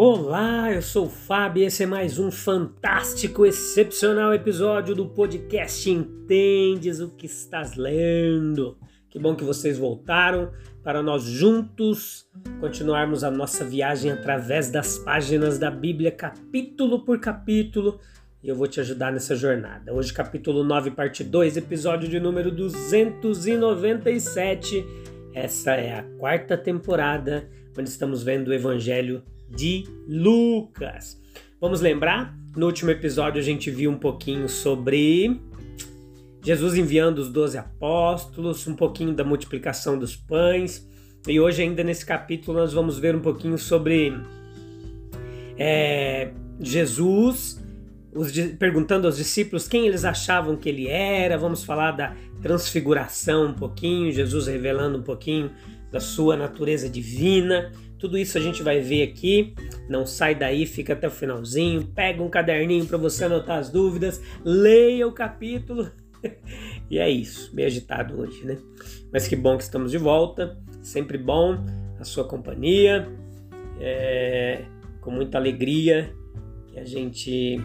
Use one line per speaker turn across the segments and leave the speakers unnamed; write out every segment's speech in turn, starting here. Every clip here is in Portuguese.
Olá, eu sou o Fábio e esse é mais um fantástico, excepcional episódio do podcast Entendes o que estás lendo. Que bom que vocês voltaram para nós juntos continuarmos a nossa viagem através das páginas da Bíblia, capítulo por capítulo, e eu vou te ajudar nessa jornada. Hoje, capítulo 9, parte 2, episódio de número 297. Essa é a quarta temporada, onde estamos vendo o Evangelho de Lucas. Vamos lembrar? No último episódio a gente viu um pouquinho sobre Jesus enviando os doze apóstolos, um pouquinho da multiplicação dos pães. E hoje, ainda nesse capítulo, nós vamos ver um pouquinho sobre é, Jesus os, perguntando aos discípulos quem eles achavam que ele era. Vamos falar da transfiguração um pouquinho, Jesus revelando um pouquinho da sua natureza divina. Tudo isso a gente vai ver aqui. Não sai daí, fica até o finalzinho. Pega um caderninho para você anotar as dúvidas, leia o capítulo. e é isso, meio agitado hoje, né? Mas que bom que estamos de volta. Sempre bom a sua companhia. É, com muita alegria que a gente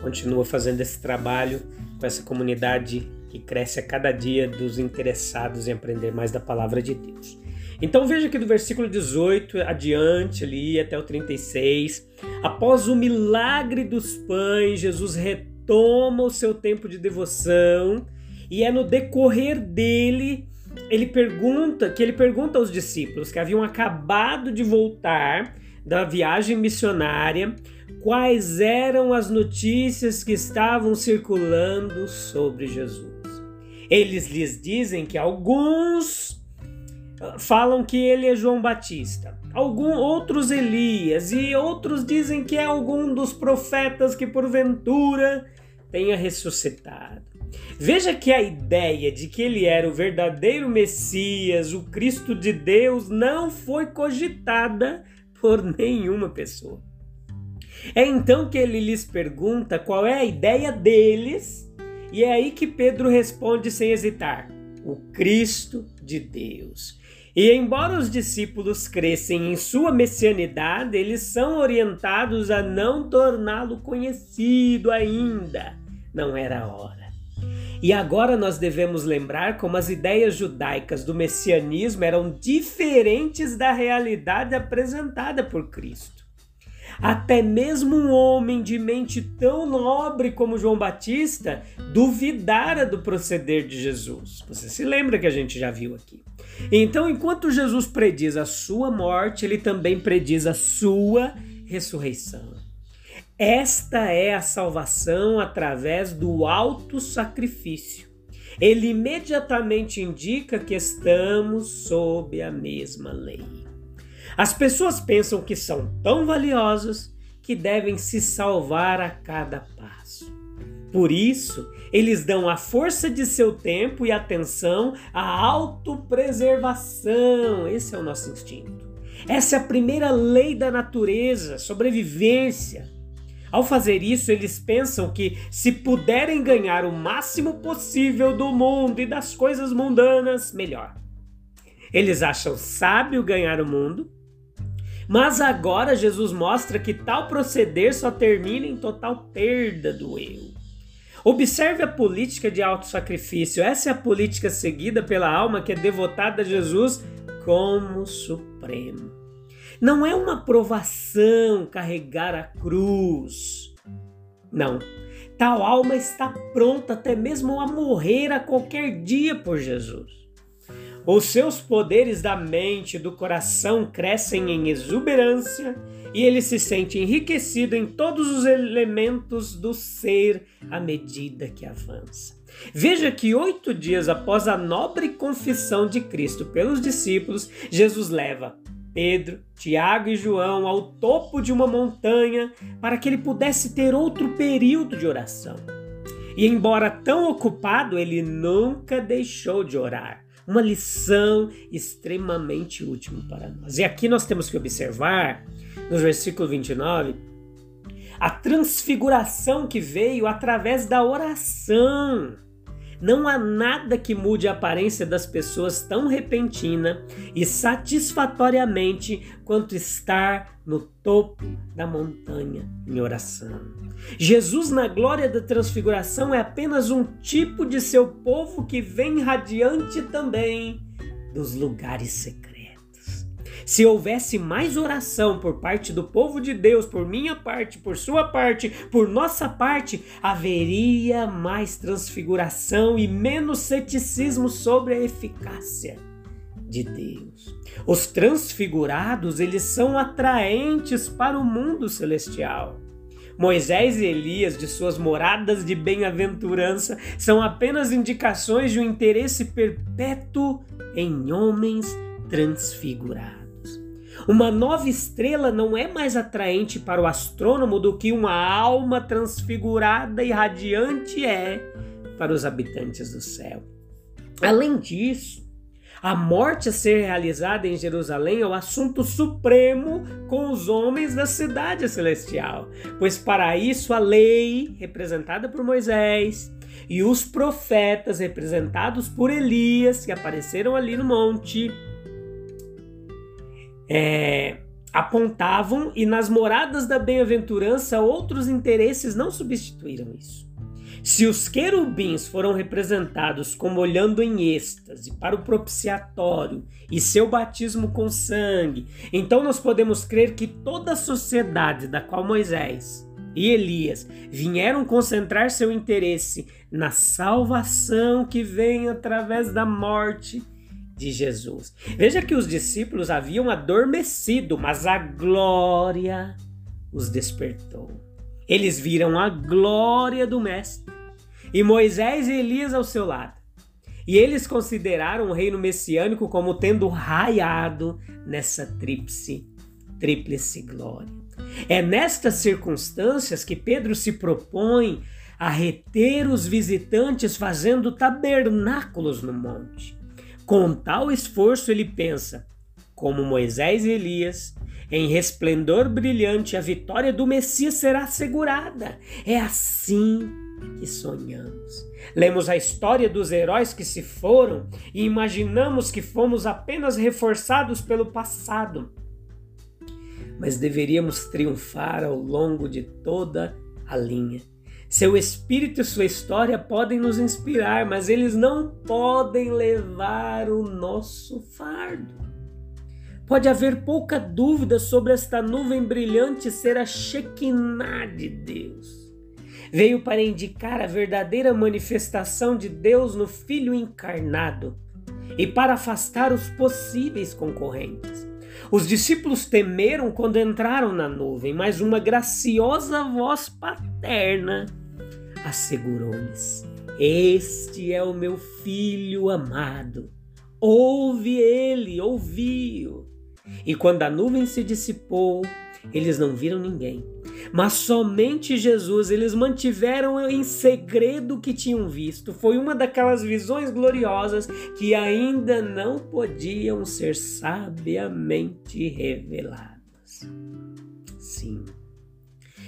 continua fazendo esse trabalho com essa comunidade que cresce a cada dia dos interessados em aprender mais da palavra de Deus. Então veja que do versículo 18 adiante, ali até o 36, após o milagre dos pães, Jesus retoma o seu tempo de devoção e é no decorrer dele ele pergunta que ele pergunta aos discípulos que haviam acabado de voltar da viagem missionária quais eram as notícias que estavam circulando sobre Jesus. Eles lhes dizem que alguns falam que ele é João Batista. Algum, outros Elias e outros dizem que é algum dos profetas que porventura tenha ressuscitado. Veja que a ideia de que ele era o verdadeiro Messias, o Cristo de Deus, não foi cogitada por nenhuma pessoa. É então que ele lhes pergunta qual é a ideia deles, e é aí que Pedro responde sem hesitar: o Cristo de Deus. E embora os discípulos crescem em sua messianidade, eles são orientados a não torná-lo conhecido ainda. Não era a hora. E agora nós devemos lembrar como as ideias judaicas do messianismo eram diferentes da realidade apresentada por Cristo. Até mesmo um homem de mente tão nobre como João Batista duvidara do proceder de Jesus. Você se lembra que a gente já viu aqui. Então, enquanto Jesus prediz a sua morte, ele também prediz a sua ressurreição. Esta é a salvação através do alto sacrifício. Ele imediatamente indica que estamos sob a mesma lei. As pessoas pensam que são tão valiosas que devem se salvar a cada passo. Por isso, eles dão a força de seu tempo e atenção à autopreservação. Esse é o nosso instinto. Essa é a primeira lei da natureza, sobrevivência. Ao fazer isso, eles pensam que se puderem ganhar o máximo possível do mundo e das coisas mundanas, melhor. Eles acham sábio ganhar o mundo mas agora Jesus mostra que tal proceder só termina em total perda do eu. Observe a política de autossacrifício. Essa é a política seguida pela alma que é devotada a Jesus como supremo. Não é uma provação carregar a cruz. Não. Tal alma está pronta até mesmo a morrer a qualquer dia por Jesus. Os seus poderes da mente e do coração crescem em exuberância e ele se sente enriquecido em todos os elementos do ser à medida que avança. Veja que oito dias após a nobre confissão de Cristo pelos discípulos, Jesus leva Pedro, Tiago e João ao topo de uma montanha para que ele pudesse ter outro período de oração. E embora tão ocupado, ele nunca deixou de orar. Uma lição extremamente útil para nós. E aqui nós temos que observar, no versículo 29, a transfiguração que veio através da oração. Não há nada que mude a aparência das pessoas tão repentina e satisfatoriamente quanto estar no topo da montanha em oração. Jesus, na glória da transfiguração, é apenas um tipo de seu povo que vem radiante também dos lugares secretos. Se houvesse mais oração por parte do povo de Deus, por minha parte, por sua parte, por nossa parte, haveria mais transfiguração e menos ceticismo sobre a eficácia de Deus. Os transfigurados, eles são atraentes para o mundo celestial. Moisés e Elias, de suas moradas de bem-aventurança, são apenas indicações de um interesse perpétuo em homens transfigurados. Uma nova estrela não é mais atraente para o astrônomo do que uma alma transfigurada e radiante é para os habitantes do céu. Além disso, a morte a ser realizada em Jerusalém é o assunto supremo com os homens da cidade celestial, pois para isso a lei, representada por Moisés, e os profetas, representados por Elias, que apareceram ali no monte, é, apontavam e nas moradas da bem-aventurança outros interesses não substituíram isso. Se os querubins foram representados como olhando em êxtase para o propiciatório e seu batismo com sangue, então nós podemos crer que toda a sociedade da qual Moisés e Elias vieram concentrar seu interesse na salvação que vem através da morte de Jesus. Veja que os discípulos haviam adormecido, mas a glória os despertou. Eles viram a glória do Mestre e Moisés e Elias ao seu lado. E eles consideraram o reino messiânico como tendo raiado nessa tríplice, tríplice glória. É nestas circunstâncias que Pedro se propõe a reter os visitantes fazendo tabernáculos no monte. Com tal esforço, ele pensa, como Moisés e Elias, em resplendor brilhante, a vitória do Messias será assegurada. É assim que sonhamos. Lemos a história dos heróis que se foram e imaginamos que fomos apenas reforçados pelo passado. Mas deveríamos triunfar ao longo de toda a linha. Seu espírito e sua história podem nos inspirar, mas eles não podem levar o nosso fardo. Pode haver pouca dúvida sobre esta nuvem brilhante ser a Shekinah de Deus. Veio para indicar a verdadeira manifestação de Deus no Filho encarnado e para afastar os possíveis concorrentes. Os discípulos temeram quando entraram na nuvem, mas uma graciosa voz paterna assegurou-lhes: Este é o meu filho amado. Ouve ele, ouviu. E quando a nuvem se dissipou, eles não viram ninguém, mas somente Jesus. Eles mantiveram em segredo o que tinham visto. Foi uma daquelas visões gloriosas que ainda não podiam ser sabiamente reveladas. Sim,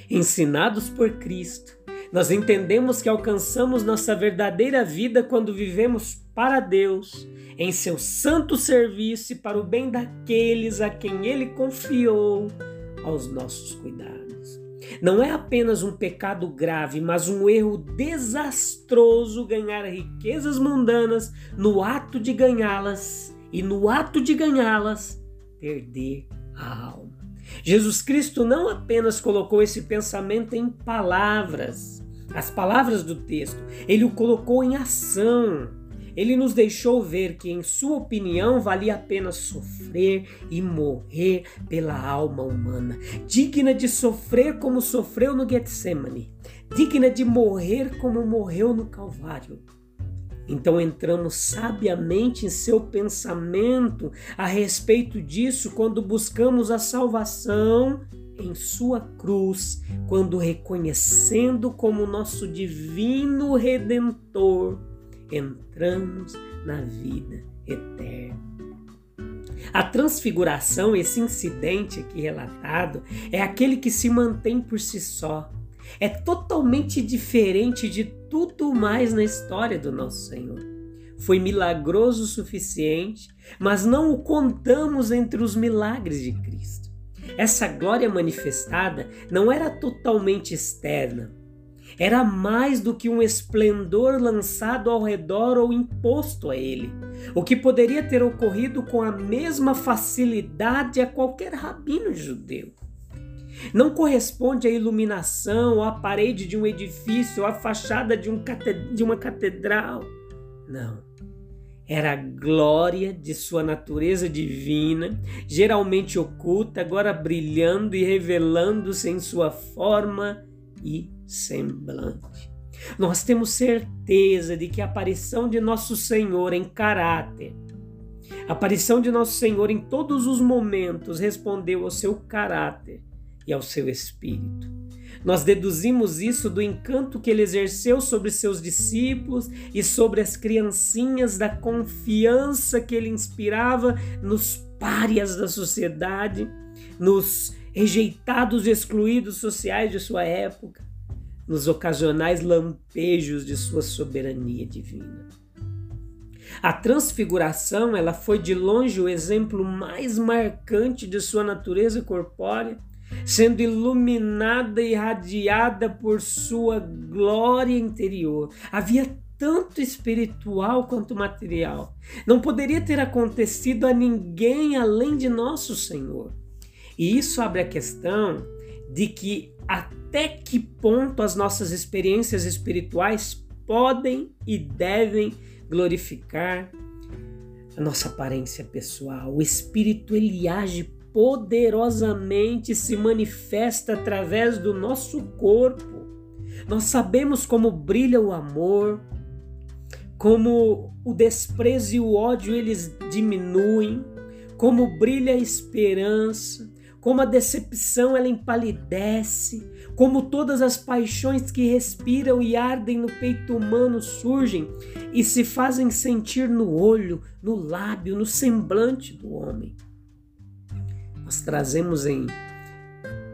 ensinados por Cristo, nós entendemos que alcançamos nossa verdadeira vida quando vivemos para Deus, em seu santo serviço e para o bem daqueles a quem Ele confiou aos nossos cuidados. Não é apenas um pecado grave, mas um erro desastroso ganhar riquezas mundanas no ato de ganhá-las e no ato de ganhá-las perder a alma. Jesus Cristo não apenas colocou esse pensamento em palavras, as palavras do texto, ele o colocou em ação. ele nos deixou ver que, em sua opinião, valia a pena sofrer e morrer pela alma humana, digna de sofrer como sofreu no Getsemane, digna de morrer como morreu no Calvário. Então entramos sabiamente em seu pensamento a respeito disso quando buscamos a salvação em sua cruz, quando reconhecendo como nosso divino redentor, entramos na vida eterna. A transfiguração, esse incidente aqui relatado, é aquele que se mantém por si só. É totalmente diferente de tudo mais na história do nosso Senhor. Foi milagroso o suficiente, mas não o contamos entre os milagres de Cristo. Essa glória manifestada não era totalmente externa, era mais do que um esplendor lançado ao redor ou imposto a ele, o que poderia ter ocorrido com a mesma facilidade a qualquer rabino judeu. Não corresponde à iluminação, à parede de um edifício, à fachada de, um de uma catedral. Não. Era a glória de sua natureza divina, geralmente oculta, agora brilhando e revelando-se em sua forma e semblante. Nós temos certeza de que a aparição de nosso Senhor em caráter, a aparição de nosso Senhor em todos os momentos respondeu ao seu caráter e ao seu espírito. Nós deduzimos isso do encanto que ele exerceu sobre seus discípulos e sobre as criancinhas, da confiança que ele inspirava nos párias da sociedade, nos rejeitados e excluídos sociais de sua época, nos ocasionais lampejos de sua soberania divina. A transfiguração, ela foi de longe o exemplo mais marcante de sua natureza corpórea sendo iluminada e irradiada por sua glória interior. Havia tanto espiritual quanto material. Não poderia ter acontecido a ninguém além de nosso Senhor. E isso abre a questão de que até que ponto as nossas experiências espirituais podem e devem glorificar a nossa aparência pessoal. O espírito ele age poderosamente se manifesta através do nosso corpo. Nós sabemos como brilha o amor, como o desprezo e o ódio eles diminuem, como brilha a esperança, como a decepção ela empalidece, como todas as paixões que respiram e ardem no peito humano surgem e se fazem sentir no olho, no lábio, no semblante do homem nós trazemos em.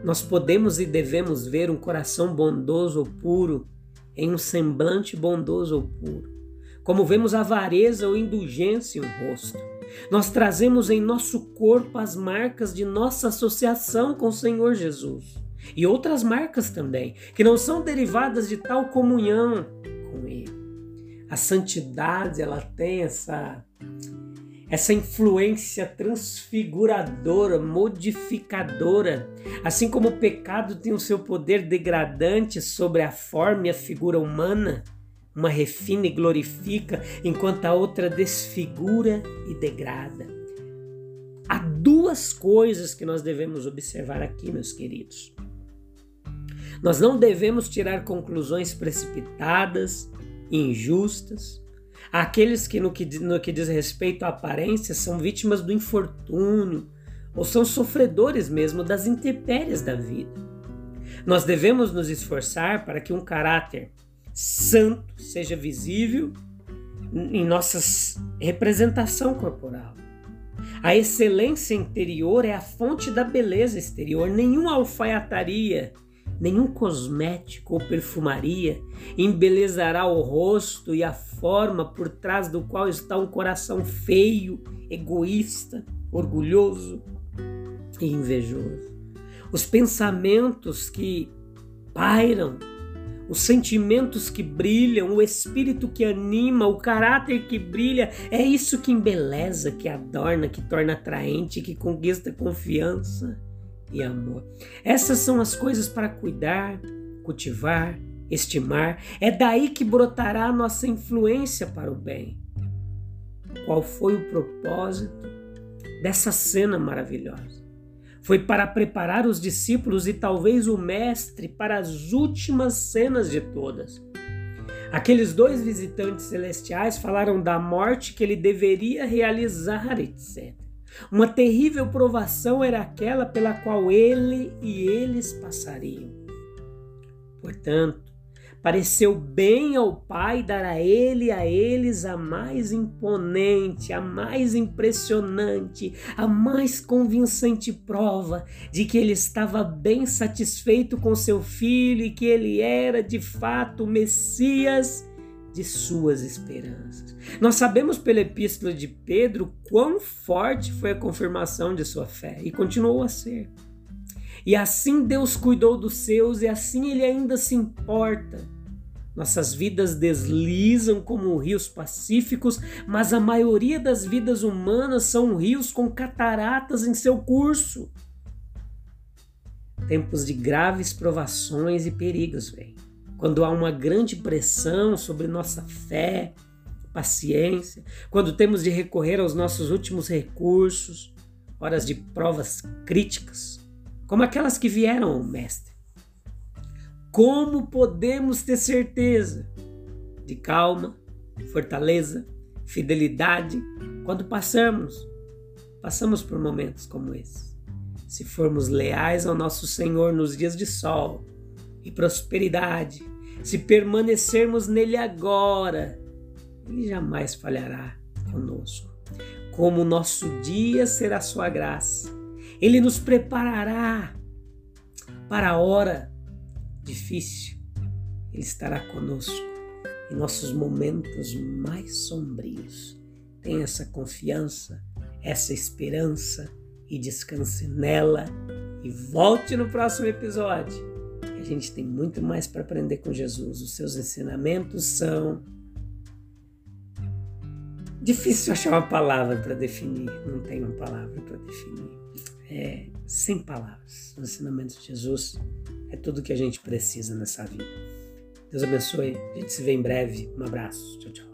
Nós podemos e devemos ver um coração bondoso ou puro em um semblante bondoso ou puro. Como vemos avareza ou indulgência em um rosto. Nós trazemos em nosso corpo as marcas de nossa associação com o Senhor Jesus. E outras marcas também, que não são derivadas de tal comunhão com Ele. A santidade, ela tem essa essa influência transfiguradora, modificadora, assim como o pecado tem o seu poder degradante sobre a forma e a figura humana, uma refina e glorifica, enquanto a outra desfigura e degrada. Há duas coisas que nós devemos observar aqui, meus queridos. Nós não devemos tirar conclusões precipitadas, injustas, Aqueles que no, que no que diz respeito à aparência são vítimas do infortúnio ou são sofredores mesmo das intempéries da vida. Nós devemos nos esforçar para que um caráter santo seja visível em nossa representação corporal. A excelência interior é a fonte da beleza exterior. Nenhuma alfaiataria nenhum cosmético ou perfumaria embelezará o rosto e a forma por trás do qual está um coração feio, egoísta, orgulhoso e invejoso. Os pensamentos que pairam, os sentimentos que brilham, o espírito que anima, o caráter que brilha, é isso que embeleza, que adorna, que torna atraente, que conquista confiança e amor. Essas são as coisas para cuidar, cultivar, estimar. É daí que brotará a nossa influência para o bem. qual foi o propósito dessa cena maravilhosa. Foi para preparar os discípulos e talvez o Mestre para as últimas cenas de todas. Aqueles dois visitantes celestiais falaram da morte que ele deveria realizar, etc. Uma terrível provação era aquela pela qual ele e eles passariam. Portanto, Pareceu bem ao Pai dar a ele e a eles a mais imponente, a mais impressionante, a mais convincente prova de que ele estava bem satisfeito com seu filho e que ele era de fato o Messias de suas esperanças. Nós sabemos pela epístola de Pedro quão forte foi a confirmação de sua fé e continuou a ser. E assim Deus cuidou dos seus e assim Ele ainda se importa. Nossas vidas deslizam como rios pacíficos, mas a maioria das vidas humanas são rios com cataratas em seu curso. Tempos de graves provações e perigos vêm. Quando há uma grande pressão sobre nossa fé, paciência, quando temos de recorrer aos nossos últimos recursos, horas de provas críticas, como aquelas que vieram ao Mestre. Como podemos ter certeza de calma, fortaleza, fidelidade quando passamos, passamos por momentos como esse? Se formos leais ao nosso Senhor nos dias de sol e prosperidade, se permanecermos nele agora, ele jamais falhará conosco. Como nosso dia será sua graça, ele nos preparará para a hora difícil. Ele estará conosco em nossos momentos mais sombrios. Tenha essa confiança, essa esperança e descanse nela. E volte no próximo episódio. A gente tem muito mais para aprender com Jesus. Os seus ensinamentos são. Difícil achar uma palavra para definir. Não tem uma palavra para definir é, sem palavras. Os ensinamentos de Jesus é tudo que a gente precisa nessa vida. Deus abençoe. A gente se vê em breve. Um abraço. Tchau, tchau.